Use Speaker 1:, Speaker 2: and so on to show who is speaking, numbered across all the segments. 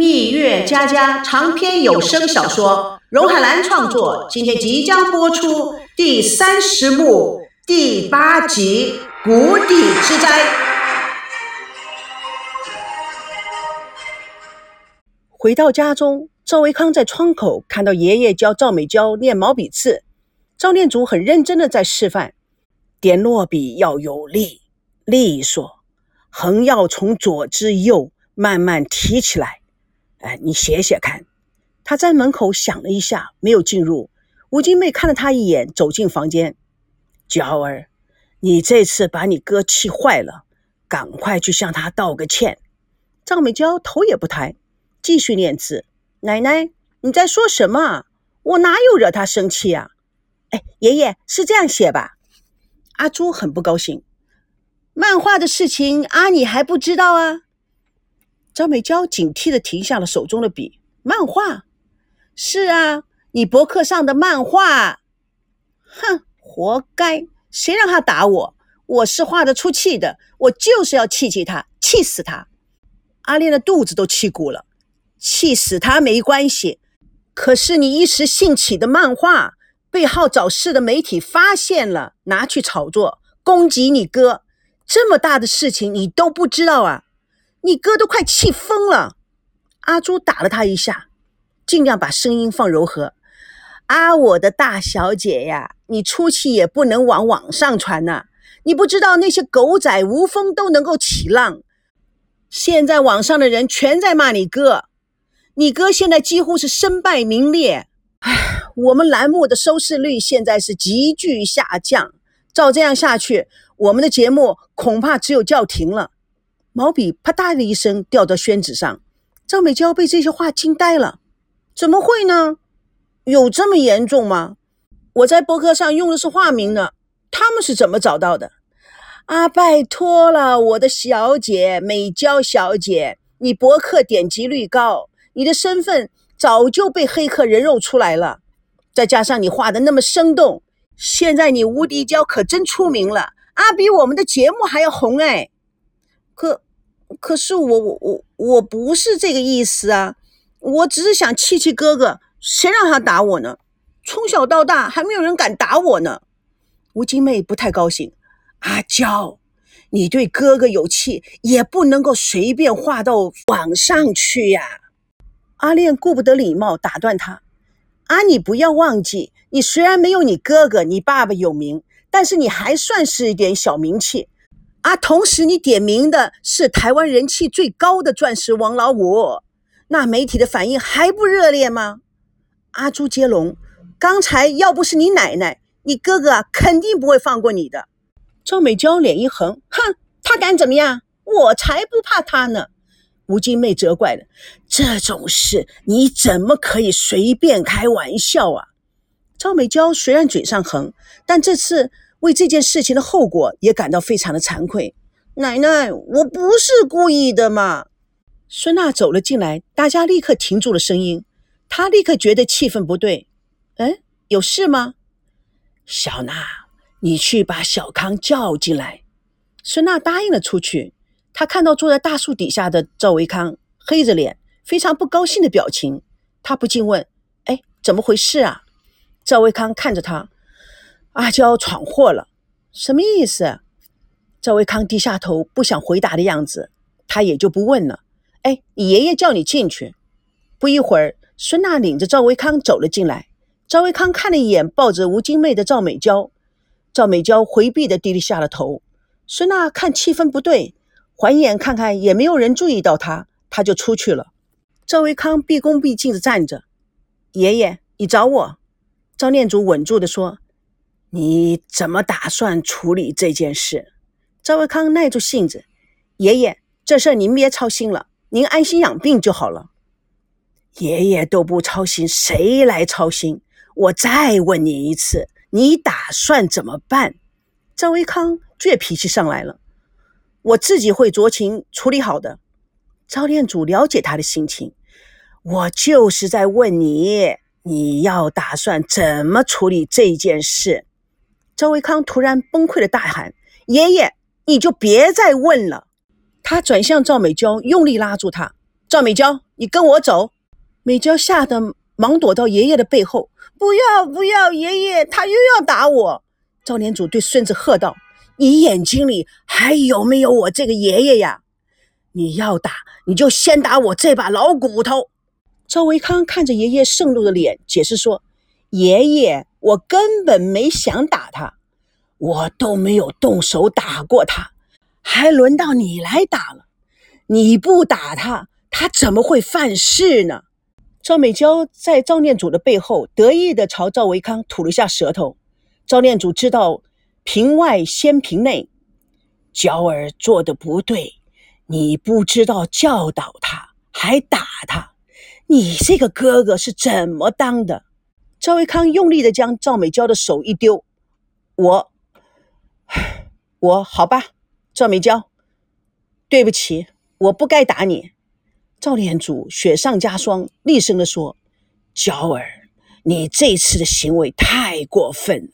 Speaker 1: 蜜月佳佳长篇有声小说，荣海兰创作，今天即将播出第三十幕第八集《谷底之灾》。
Speaker 2: 回到家中，赵维康在窗口看到爷爷教赵美娇练毛笔字，赵念祖很认真的在示范，点落笔要有力、利索，横要从左至右慢慢提起来。哎，你写写看。他在门口想了一下，没有进入。吴金妹看了他一眼，走进房间。娇儿，你这次把你哥气坏了，赶快去向他道个歉。赵美娇头也不抬，继续念字。奶奶，你在说什么？我哪有惹他生气啊？哎，爷爷是这样写吧？阿朱很不高兴。漫画的事情，阿你还不知道啊？张美娇警惕地停下了手中的笔。漫画？是啊，你博客上的漫画。哼，活该！谁让他打我？我是画得出气的，我就是要气气他，气死他！阿莲的肚子都气鼓了。气死他没关系，可是你一时兴起的漫画被好找事的媒体发现了，拿去炒作，攻击你哥，这么大的事情你都不知道啊？你哥都快气疯了，阿朱打了他一下，尽量把声音放柔和。啊，我的大小姐呀，你出气也不能往网上传呐！你不知道那些狗仔无风都能够起浪，现在网上的人全在骂你哥，你哥现在几乎是身败名裂。唉，我们栏目的收视率现在是急剧下降，照这样下去，我们的节目恐怕只有叫停了。毛笔啪嗒的一声掉到宣纸上，张美娇被这些话惊呆了。怎么会呢？有这么严重吗？我在博客上用的是化名呢，他们是怎么找到的？啊，拜托了，我的小姐美娇小姐，你博客点击率高，你的身份早就被黑客人肉出来了。再加上你画的那么生动，现在你无敌娇可真出名了啊，比我们的节目还要红哎。可，可是我我我我不是这个意思啊！我只是想气气哥哥，谁让他打我呢？从小到大还没有人敢打我呢。吴金妹不太高兴。阿娇，你对哥哥有气，也不能够随便画到网上去呀。阿恋顾不得礼貌，打断他：“啊，你不要忘记，你虽然没有你哥哥、你爸爸有名，但是你还算是一点小名气。”啊！同时，你点名的是台湾人气最高的钻石王老五，那媒体的反应还不热烈吗？阿朱接龙，刚才要不是你奶奶，你哥哥肯定不会放过你的。赵美娇脸一横，哼，他敢怎么样？我才不怕他呢！吴金妹责怪了，这种事你怎么可以随便开玩笑啊？赵美娇虽然嘴上横，但这次。为这件事情的后果也感到非常的惭愧。奶奶，我不是故意的嘛！孙娜走了进来，大家立刻停住了声音。她立刻觉得气氛不对。嗯，有事吗？小娜，你去把小康叫进来。孙娜答应了出去。她看到坐在大树底下的赵维康，黑着脸，非常不高兴的表情。她不禁问：“哎，怎么回事啊？”赵维康看着她。阿娇闯祸了，什么意思？赵维康低下头，不想回答的样子，他也就不问了。哎，你爷爷叫你进去。不一会儿，孙娜领着赵维康走了进来。赵维康看了一眼抱着吴金妹的赵美娇，赵美娇回避的低低下了头。孙娜看气氛不对，环眼看看也没有人注意到他，她就出去了。赵维康毕恭毕敬的站着。爷爷，你找我？赵念祖稳住的说。你怎么打算处理这件事？赵维康耐住性子，爷爷，这事您别操心了，您安心养病就好了。爷爷都不操心，谁来操心？我再问你一次，你打算怎么办？赵维康倔脾气上来了，我自己会酌情处理好的。赵店主了解他的心情，我就是在问你，你要打算怎么处理这件事？赵维康突然崩溃的大喊：“爷爷，你就别再问了！”他转向赵美娇，用力拉住她：“赵美娇，你跟我走！美娇吓得忙躲到爷爷的背后。不要不要，爷爷他又要打我！赵连祖对孙子喝道：“你眼睛里还有没有我这个爷爷呀？你要打，你就先打我这把老骨头！”赵维康看着爷爷盛怒的脸，解释说：“爷爷，我根本没想打他，我都没有动手打过他，还轮到你来打了。你不打他，他怎么会犯事呢？”赵美娇在赵念祖的背后得意地朝赵维康吐了下舌头。赵念祖知道平外先平内，娇儿做的不对，你不知道教导他，还打他，你这个哥哥是怎么当的？赵维康用力的将赵美娇的手一丢，我，我好吧，赵美娇，对不起，我不该打你。赵连祖雪上加霜，厉声的说：“娇儿，你这次的行为太过分了，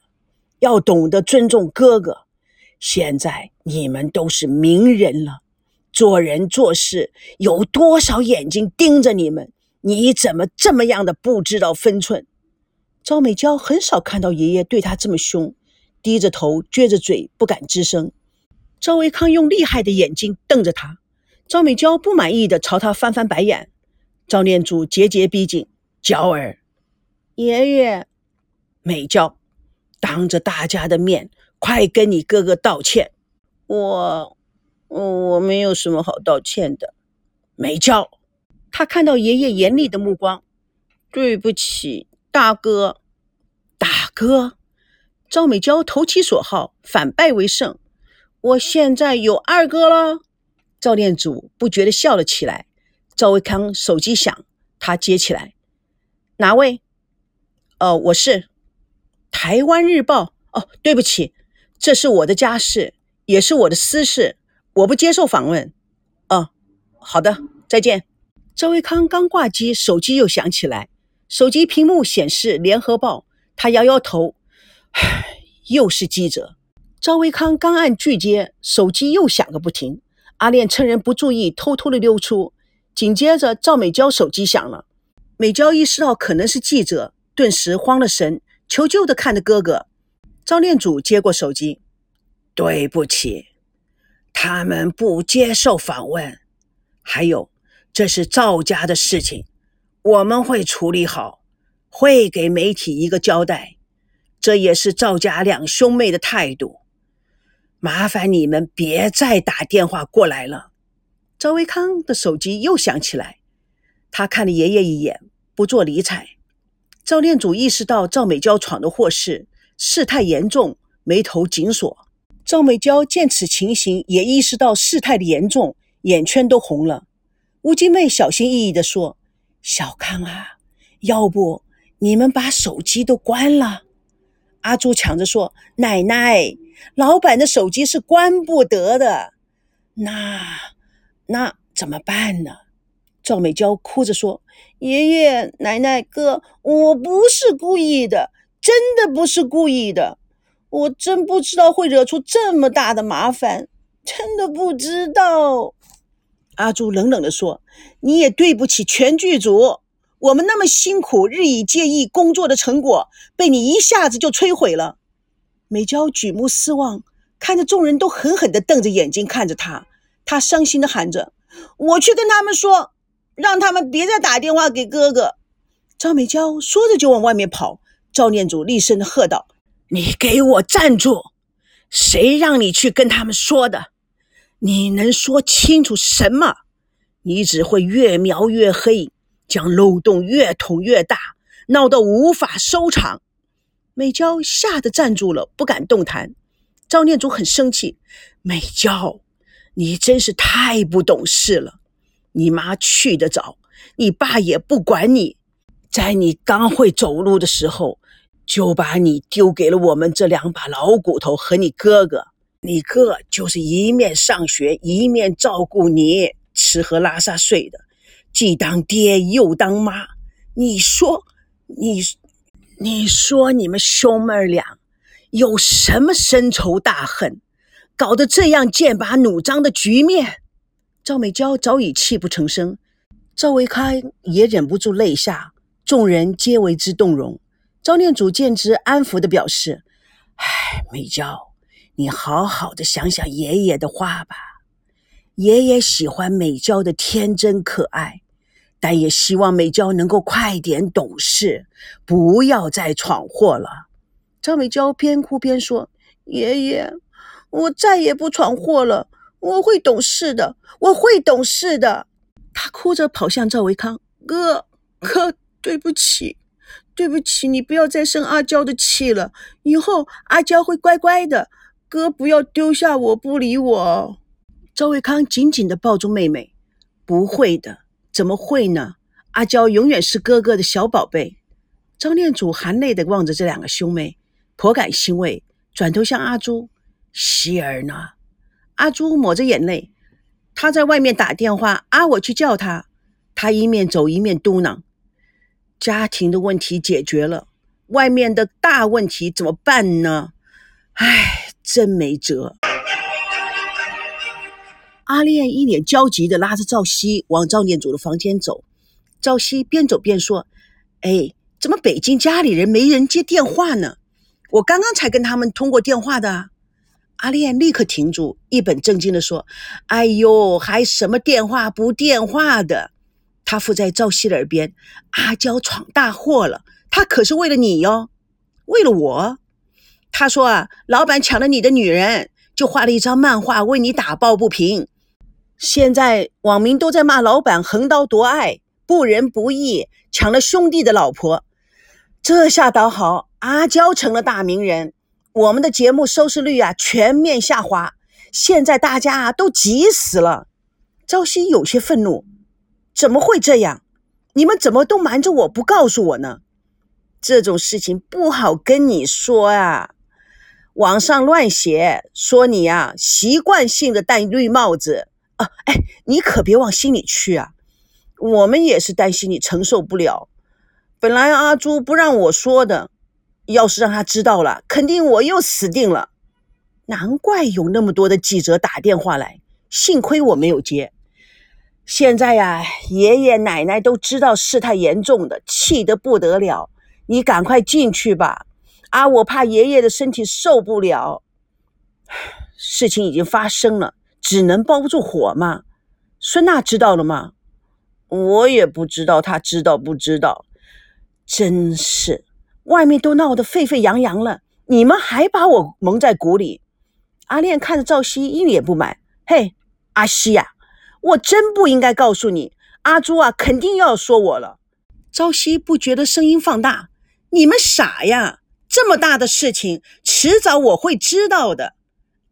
Speaker 2: 要懂得尊重哥哥。现在你们都是名人了，做人做事有多少眼睛盯着你们？你怎么这么样的不知道分寸？”赵美娇很少看到爷爷对她这么凶，低着头，撅着嘴，不敢吱声。赵维康用厉害的眼睛瞪着她。赵美娇不满意的朝他翻翻白眼，赵念祖节节逼近：“娇儿，爷爷，美娇，当着大家的面，快跟你哥哥道歉。”我，我没有什么好道歉的。美娇，他看到爷爷严厉的目光，对不起，大哥，大哥。赵美娇投其所好，反败为胜。我现在有二哥了。赵念祖不觉地笑了起来。赵维康手机响，他接起来：“哪位？哦，我是台湾日报。哦，对不起，这是我的家事，也是我的私事，我不接受访问。哦，好的，再见。”赵维康刚挂机，手机又响起来，手机屏幕显示《联合报》，他摇摇头：“唉，又是记者。”赵维康刚按拒接，手机又响个不停。阿炼趁人不注意，偷偷的溜出。紧接着，赵美娇手机响了。美娇意识到可能是记者，顿时慌了神，求救的看着哥哥。赵念祖接过手机：“对不起，他们不接受访问。还有，这是赵家的事情，我们会处理好，会给媒体一个交代。这也是赵家两兄妹的态度。”麻烦你们别再打电话过来了。赵维康的手机又响起来，他看了爷爷一眼，不做理睬。赵念祖意识到赵美娇闯的祸事，事态严重，眉头紧锁。赵美娇见此情形，也意识到事态的严重，眼圈都红了。吴金妹小心翼翼地说：“小康啊，要不你们把手机都关了？”阿朱抢着说：“奶奶。”老板的手机是关不得的，那那怎么办呢？赵美娇哭着说：“爷爷奶奶哥，我不是故意的，真的不是故意的，我真不知道会惹出这么大的麻烦，真的不知道。”阿朱冷冷地说：“你也对不起全剧组，我们那么辛苦、日以继夜工作的成果，被你一下子就摧毁了。”美娇举目四望，看着众人都狠狠地瞪着眼睛看着她，她伤心地喊着：“我去跟他们说，让他们别再打电话给哥哥。”赵美娇说着就往外面跑。赵念祖厉声地喝道：“你给我站住！谁让你去跟他们说的？你能说清楚什么？你只会越描越黑，将漏洞越捅越大，闹得无法收场。”美娇吓得站住了，不敢动弹。赵念祖很生气：“美娇，你真是太不懂事了！你妈去得早，你爸也不管你，在你刚会走路的时候，就把你丢给了我们这两把老骨头和你哥哥。你哥就是一面上学，一面照顾你，吃喝拉撒睡的，既当爹又当妈。你说，你？”你说你们兄妹俩有什么深仇大恨，搞得这样剑拔弩张的局面？赵美娇早已泣不成声。赵维康也忍不住泪下，众人皆为之动容。赵念祖见之，安抚的表示：“唉，美娇，你好好的想想爷爷的话吧。爷爷喜欢美娇的天真可爱，但也希望美娇能够快点懂事，不要再闯祸了。”赵美娇边哭边说：“爷爷，我再也不闯祸了，我会懂事的，我会懂事的。”他哭着跑向赵维康：“哥哥，对不起，对不起，你不要再生阿娇的气了。以后阿娇会乖乖的，哥不要丢下我不理我。”赵维康紧紧地抱住妹妹：“不会的，怎么会呢？阿娇永远是哥哥的小宝贝。”张念祖含泪地望着这两个兄妹，颇感欣慰，转头向阿朱：“希儿呢？”阿朱抹着眼泪。他在外面打电话，啊，我去叫他。他一面走一面嘟囔：“家庭的问题解决了，外面的大问题怎么办呢？唉，真没辙。”阿炼一脸焦急地拉着赵熙往赵念祖的房间走。赵熙边走边说：“哎，怎么北京家里人没人接电话呢？我刚刚才跟他们通过电话的。”阿炼立刻停住，一本正经地说：“哎呦，还什么电话不电话的？”他附在赵熙的耳边：“阿娇闯大祸了，他可是为了你哟，为了我。”他说：“啊，老板抢了你的女人，就画了一张漫画为你打抱不平。现在网民都在骂老板横刀夺爱、不仁不义，抢了兄弟的老婆。这下倒好，阿娇成了大名人。”我们的节目收视率啊全面下滑，现在大家啊都急死了。朝夕有些愤怒，怎么会这样？你们怎么都瞒着我不告诉我呢？这种事情不好跟你说啊。网上乱写说你呀习惯性的戴绿帽子啊，哎，你可别往心里去啊。我们也是担心你承受不了。本来阿朱不让我说的。要是让他知道了，肯定我又死定了。难怪有那么多的记者打电话来，幸亏我没有接。现在呀，爷爷奶奶都知道事态严重的，气得不得了。你赶快进去吧，啊，我怕爷爷的身体受不了。事情已经发生了，只能包不住火嘛。孙娜知道了吗？我也不知道，他知道不知道？真是。外面都闹得沸沸扬扬了，你们还把我蒙在鼓里。阿炼看着赵熙，一脸不满：“嘿，阿西呀，我真不应该告诉你。阿朱啊，肯定要说我了。”朝夕不觉得声音放大：“你们傻呀！这么大的事情，迟早我会知道的。”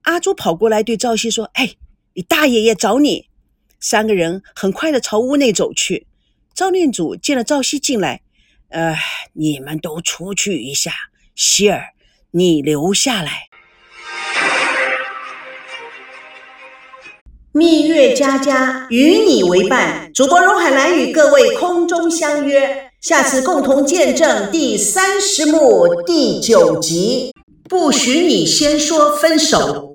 Speaker 2: 阿朱跑过来对朝夕说：“哎，你大爷爷找你。”三个人很快的朝屋内走去。赵念祖见了朝夕进来。呃，你们都出去一下，希儿，你留下来。
Speaker 1: 蜜月佳佳与你为伴，主播荣海兰与各位空中相约，下次共同见证第三十幕第九集。不许你先说分手。